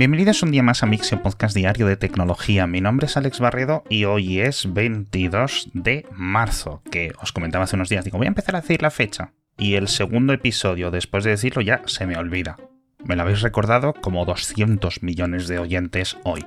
Bienvenidos un día más a Mixio Podcast Diario de Tecnología. Mi nombre es Alex Barredo y hoy es 22 de marzo, que os comentaba hace unos días. Digo, voy a empezar a decir la fecha. Y el segundo episodio, después de decirlo, ya se me olvida. Me lo habéis recordado como 200 millones de oyentes hoy.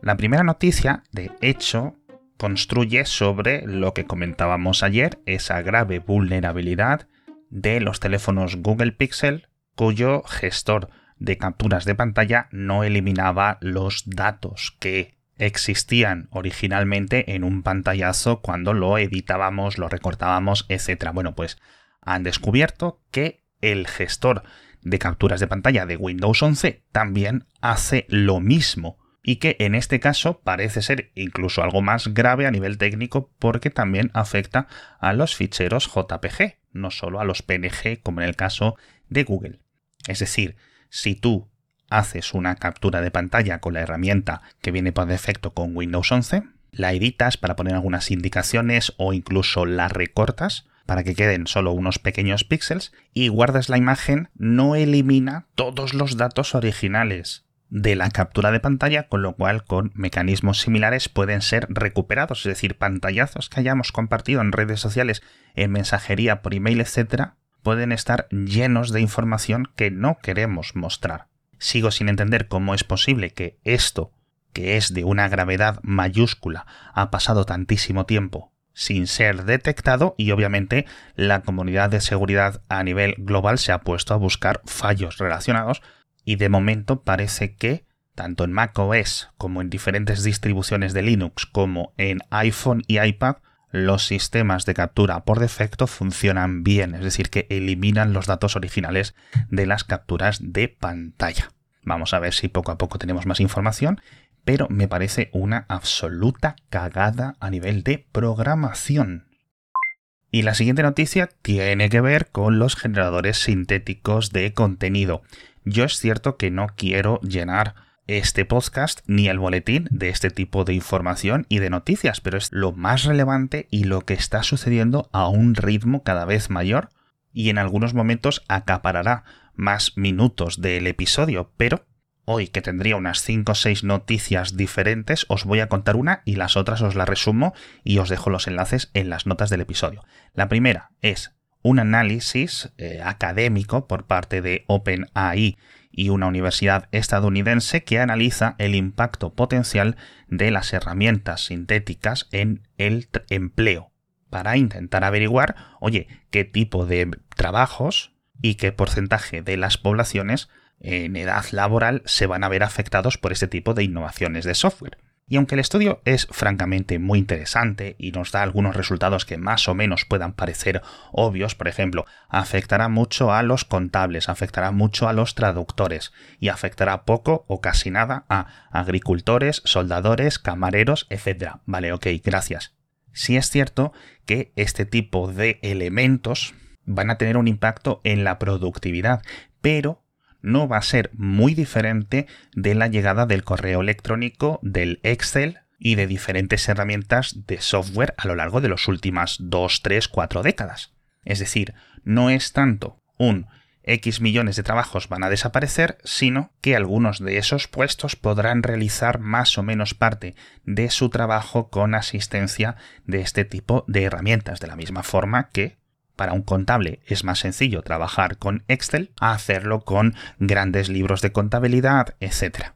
La primera noticia, de hecho, construye sobre lo que comentábamos ayer, esa grave vulnerabilidad de los teléfonos Google Pixel, cuyo gestor de capturas de pantalla no eliminaba los datos que existían originalmente en un pantallazo cuando lo editábamos, lo recortábamos, etc. Bueno, pues han descubierto que el gestor de capturas de pantalla de Windows 11 también hace lo mismo y que en este caso parece ser incluso algo más grave a nivel técnico porque también afecta a los ficheros JPG, no solo a los PNG como en el caso de Google. Es decir, si tú haces una captura de pantalla con la herramienta que viene por defecto con Windows 11, la editas para poner algunas indicaciones o incluso la recortas para que queden solo unos pequeños píxeles y guardas la imagen, no elimina todos los datos originales de la captura de pantalla, con lo cual con mecanismos similares pueden ser recuperados, es decir, pantallazos que hayamos compartido en redes sociales, en mensajería, por email, etcétera, pueden estar llenos de información que no queremos mostrar. Sigo sin entender cómo es posible que esto, que es de una gravedad mayúscula, ha pasado tantísimo tiempo sin ser detectado y obviamente la comunidad de seguridad a nivel global se ha puesto a buscar fallos relacionados y de momento parece que tanto en macOS como en diferentes distribuciones de Linux como en iPhone y iPad los sistemas de captura por defecto funcionan bien, es decir, que eliminan los datos originales de las capturas de pantalla. Vamos a ver si poco a poco tenemos más información, pero me parece una absoluta cagada a nivel de programación. Y la siguiente noticia tiene que ver con los generadores sintéticos de contenido. Yo es cierto que no quiero llenar este podcast ni el boletín de este tipo de información y de noticias, pero es lo más relevante y lo que está sucediendo a un ritmo cada vez mayor y en algunos momentos acaparará más minutos del episodio, pero hoy que tendría unas 5 o 6 noticias diferentes, os voy a contar una y las otras os las resumo y os dejo los enlaces en las notas del episodio. La primera es un análisis eh, académico por parte de OpenAI y una universidad estadounidense que analiza el impacto potencial de las herramientas sintéticas en el empleo para intentar averiguar, oye, qué tipo de trabajos y qué porcentaje de las poblaciones en edad laboral se van a ver afectados por este tipo de innovaciones de software. Y aunque el estudio es francamente muy interesante y nos da algunos resultados que más o menos puedan parecer obvios, por ejemplo, afectará mucho a los contables, afectará mucho a los traductores y afectará poco o casi nada a agricultores, soldadores, camareros, etc. Vale, ok, gracias. Sí es cierto que este tipo de elementos van a tener un impacto en la productividad, pero no va a ser muy diferente de la llegada del correo electrónico, del Excel y de diferentes herramientas de software a lo largo de las últimas 2, 3, 4 décadas. Es decir, no es tanto un X millones de trabajos van a desaparecer, sino que algunos de esos puestos podrán realizar más o menos parte de su trabajo con asistencia de este tipo de herramientas, de la misma forma que para un contable es más sencillo trabajar con Excel a hacerlo con grandes libros de contabilidad, etc.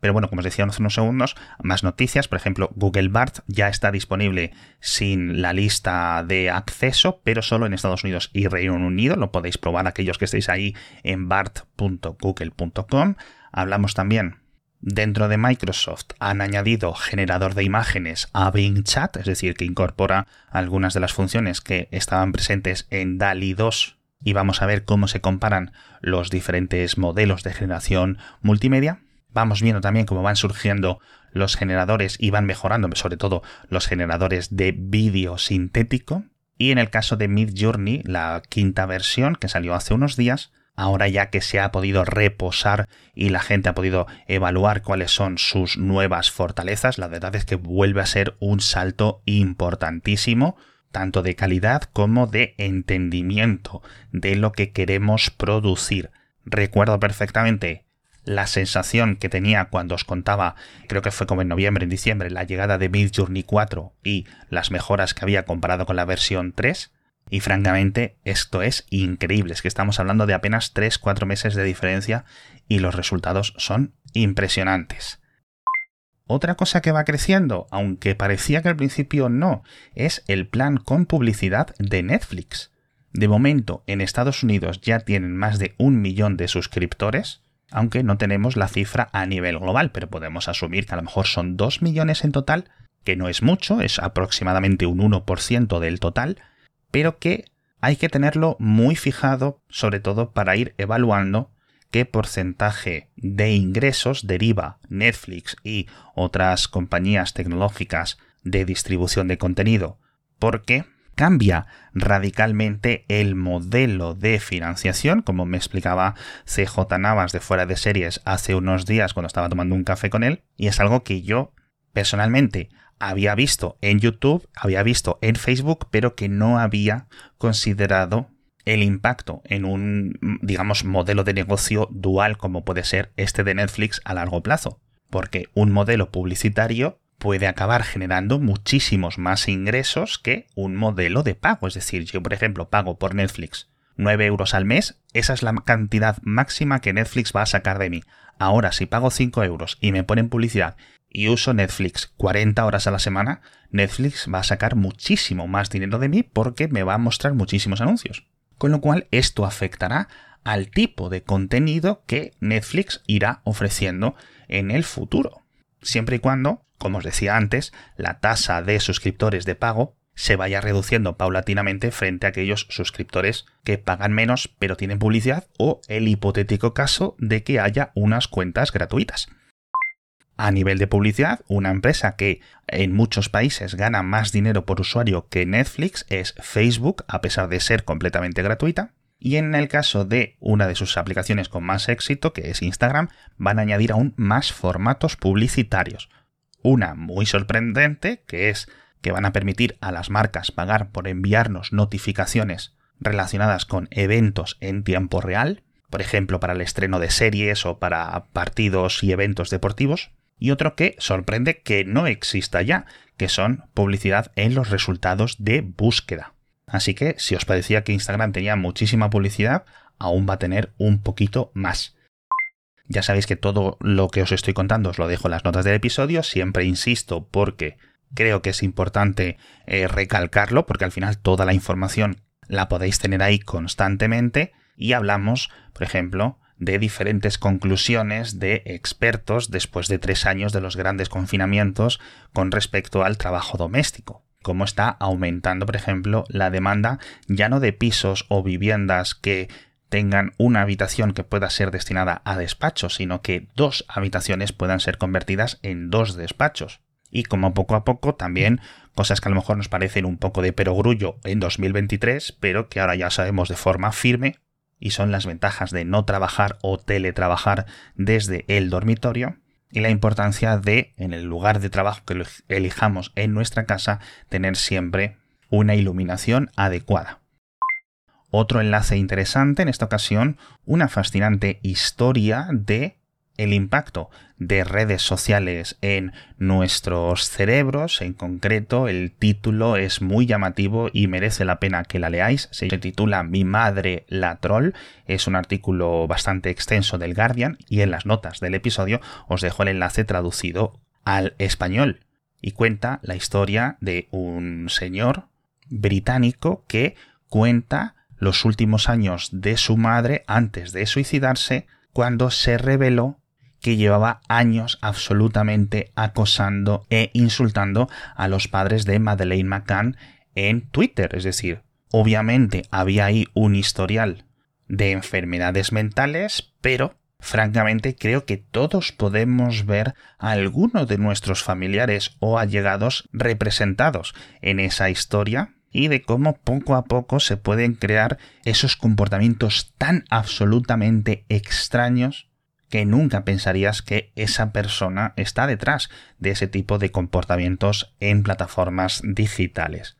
Pero bueno, como os decía hace unos segundos, más noticias. Por ejemplo, Google Bart ya está disponible sin la lista de acceso, pero solo en Estados Unidos y Reino Unido. Lo podéis probar aquellos que estéis ahí en bart.google.com. Hablamos también Dentro de Microsoft han añadido generador de imágenes a Bing Chat, es decir, que incorpora algunas de las funciones que estaban presentes en DALI 2 y vamos a ver cómo se comparan los diferentes modelos de generación multimedia. Vamos viendo también cómo van surgiendo los generadores y van mejorando, sobre todo los generadores de vídeo sintético. Y en el caso de Mid Journey, la quinta versión que salió hace unos días, ahora ya que se ha podido reposar y la gente ha podido evaluar cuáles son sus nuevas fortalezas, la verdad es que vuelve a ser un salto importantísimo, tanto de calidad como de entendimiento de lo que queremos producir. Recuerdo perfectamente la sensación que tenía cuando os contaba, creo que fue como en noviembre, en diciembre, la llegada de Midjourney 4 y las mejoras que había comparado con la versión 3. Y francamente, esto es increíble. Es que estamos hablando de apenas 3-4 meses de diferencia y los resultados son impresionantes. Otra cosa que va creciendo, aunque parecía que al principio no, es el plan con publicidad de Netflix. De momento, en Estados Unidos ya tienen más de un millón de suscriptores, aunque no tenemos la cifra a nivel global, pero podemos asumir que a lo mejor son 2 millones en total, que no es mucho, es aproximadamente un 1% del total, pero que hay que tenerlo muy fijado, sobre todo para ir evaluando qué porcentaje de ingresos deriva Netflix y otras compañías tecnológicas de distribución de contenido, porque cambia radicalmente el modelo de financiación, como me explicaba CJ Navas de fuera de series hace unos días cuando estaba tomando un café con él, y es algo que yo personalmente había visto en YouTube, había visto en Facebook, pero que no había considerado el impacto en un, digamos, modelo de negocio dual como puede ser este de Netflix a largo plazo. Porque un modelo publicitario puede acabar generando muchísimos más ingresos que un modelo de pago. Es decir, yo por ejemplo pago por Netflix 9 euros al mes, esa es la cantidad máxima que Netflix va a sacar de mí. Ahora, si pago 5 euros y me ponen publicidad y uso Netflix 40 horas a la semana, Netflix va a sacar muchísimo más dinero de mí porque me va a mostrar muchísimos anuncios. Con lo cual, esto afectará al tipo de contenido que Netflix irá ofreciendo en el futuro. Siempre y cuando como os decía antes, la tasa de suscriptores de pago se vaya reduciendo paulatinamente frente a aquellos suscriptores que pagan menos pero tienen publicidad o el hipotético caso de que haya unas cuentas gratuitas. A nivel de publicidad, una empresa que en muchos países gana más dinero por usuario que Netflix es Facebook, a pesar de ser completamente gratuita. Y en el caso de una de sus aplicaciones con más éxito, que es Instagram, van a añadir aún más formatos publicitarios. Una muy sorprendente, que es que van a permitir a las marcas pagar por enviarnos notificaciones relacionadas con eventos en tiempo real, por ejemplo para el estreno de series o para partidos y eventos deportivos, y otro que sorprende que no exista ya, que son publicidad en los resultados de búsqueda. Así que si os parecía que Instagram tenía muchísima publicidad, aún va a tener un poquito más. Ya sabéis que todo lo que os estoy contando os lo dejo en las notas del episodio, siempre insisto porque creo que es importante eh, recalcarlo, porque al final toda la información la podéis tener ahí constantemente y hablamos, por ejemplo, de diferentes conclusiones de expertos después de tres años de los grandes confinamientos con respecto al trabajo doméstico cómo está aumentando, por ejemplo, la demanda ya no de pisos o viviendas que tengan una habitación que pueda ser destinada a despachos, sino que dos habitaciones puedan ser convertidas en dos despachos. Y como poco a poco también cosas que a lo mejor nos parecen un poco de perogrullo en 2023, pero que ahora ya sabemos de forma firme, y son las ventajas de no trabajar o teletrabajar desde el dormitorio, y la importancia de, en el lugar de trabajo que elijamos en nuestra casa, tener siempre una iluminación adecuada. Otro enlace interesante, en esta ocasión, una fascinante historia de el impacto de redes sociales en nuestros cerebros. En concreto, el título es muy llamativo y merece la pena que la leáis. Se titula Mi madre la troll. Es un artículo bastante extenso del Guardian y en las notas del episodio os dejo el enlace traducido al español. Y cuenta la historia de un señor británico que cuenta los últimos años de su madre antes de suicidarse, cuando se reveló que llevaba años absolutamente acosando e insultando a los padres de Madeleine McCann en Twitter. Es decir, obviamente había ahí un historial de enfermedades mentales, pero francamente creo que todos podemos ver a alguno de nuestros familiares o allegados representados en esa historia y de cómo poco a poco se pueden crear esos comportamientos tan absolutamente extraños que nunca pensarías que esa persona está detrás de ese tipo de comportamientos en plataformas digitales.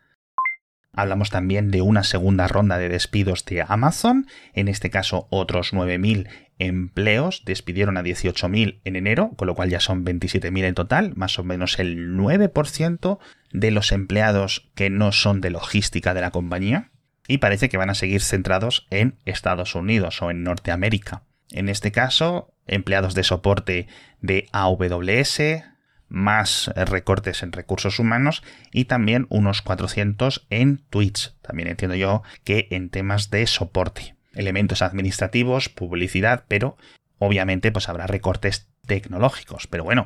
Hablamos también de una segunda ronda de despidos de Amazon, en este caso otros 9.000 empleos, despidieron a 18.000 en enero, con lo cual ya son 27.000 en total, más o menos el 9% de los empleados que no son de logística de la compañía, y parece que van a seguir centrados en Estados Unidos o en Norteamérica. En este caso, empleados de soporte de AWS, más recortes en recursos humanos y también unos 400 en Twitch. También entiendo yo que en temas de soporte. Elementos administrativos, publicidad, pero obviamente pues habrá recortes tecnológicos. Pero bueno,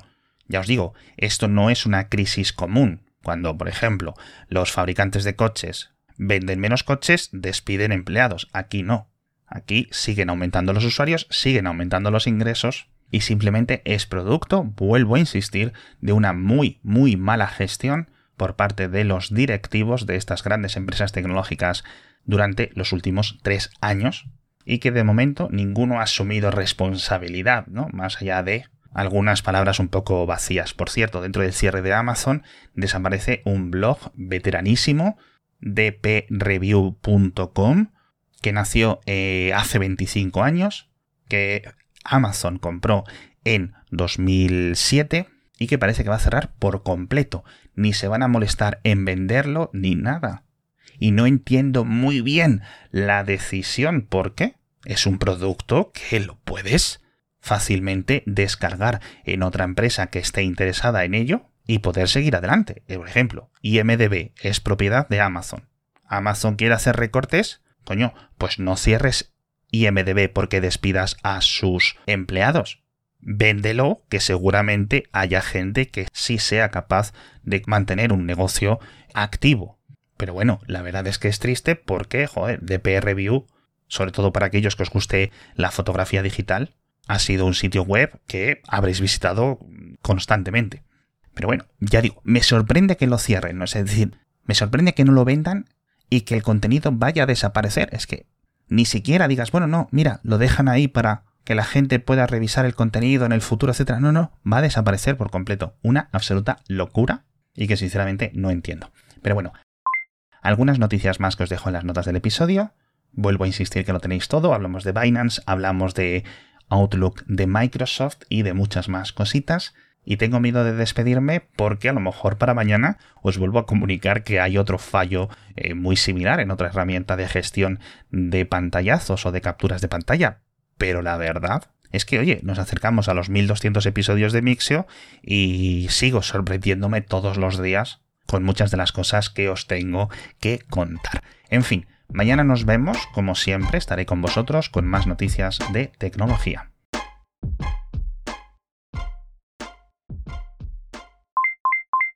ya os digo, esto no es una crisis común. Cuando, por ejemplo, los fabricantes de coches venden menos coches, despiden empleados. Aquí no. Aquí siguen aumentando los usuarios, siguen aumentando los ingresos y simplemente es producto, vuelvo a insistir, de una muy, muy mala gestión por parte de los directivos de estas grandes empresas tecnológicas durante los últimos tres años y que de momento ninguno ha asumido responsabilidad, ¿no? Más allá de algunas palabras un poco vacías. Por cierto, dentro del cierre de Amazon desaparece un blog veteranísimo dpreview.com que nació eh, hace 25 años, que Amazon compró en 2007 y que parece que va a cerrar por completo. Ni se van a molestar en venderlo ni nada. Y no entiendo muy bien la decisión porque es un producto que lo puedes fácilmente descargar en otra empresa que esté interesada en ello y poder seguir adelante. Por ejemplo, IMDB es propiedad de Amazon. Amazon quiere hacer recortes, coño, pues no cierres IMDB porque despidas a sus empleados. Véndelo, que seguramente haya gente que sí sea capaz de mantener un negocio activo. Pero bueno, la verdad es que es triste porque, joder, DP Review, sobre todo para aquellos que os guste la fotografía digital, ha sido un sitio web que habréis visitado constantemente. Pero bueno, ya digo, me sorprende que lo cierren, ¿no? es decir, me sorprende que no lo vendan y que el contenido vaya a desaparecer. Es que ni siquiera digas, bueno, no, mira, lo dejan ahí para que la gente pueda revisar el contenido en el futuro, etcétera. No, no, va a desaparecer por completo. Una absoluta locura y que sinceramente no entiendo. Pero bueno, algunas noticias más que os dejo en las notas del episodio. Vuelvo a insistir que lo tenéis todo. Hablamos de Binance, hablamos de Outlook de Microsoft y de muchas más cositas. Y tengo miedo de despedirme porque a lo mejor para mañana os vuelvo a comunicar que hay otro fallo eh, muy similar en otra herramienta de gestión de pantallazos o de capturas de pantalla. Pero la verdad es que, oye, nos acercamos a los 1200 episodios de Mixio y sigo sorprendiéndome todos los días con muchas de las cosas que os tengo que contar. En fin, mañana nos vemos, como siempre, estaré con vosotros con más noticias de tecnología.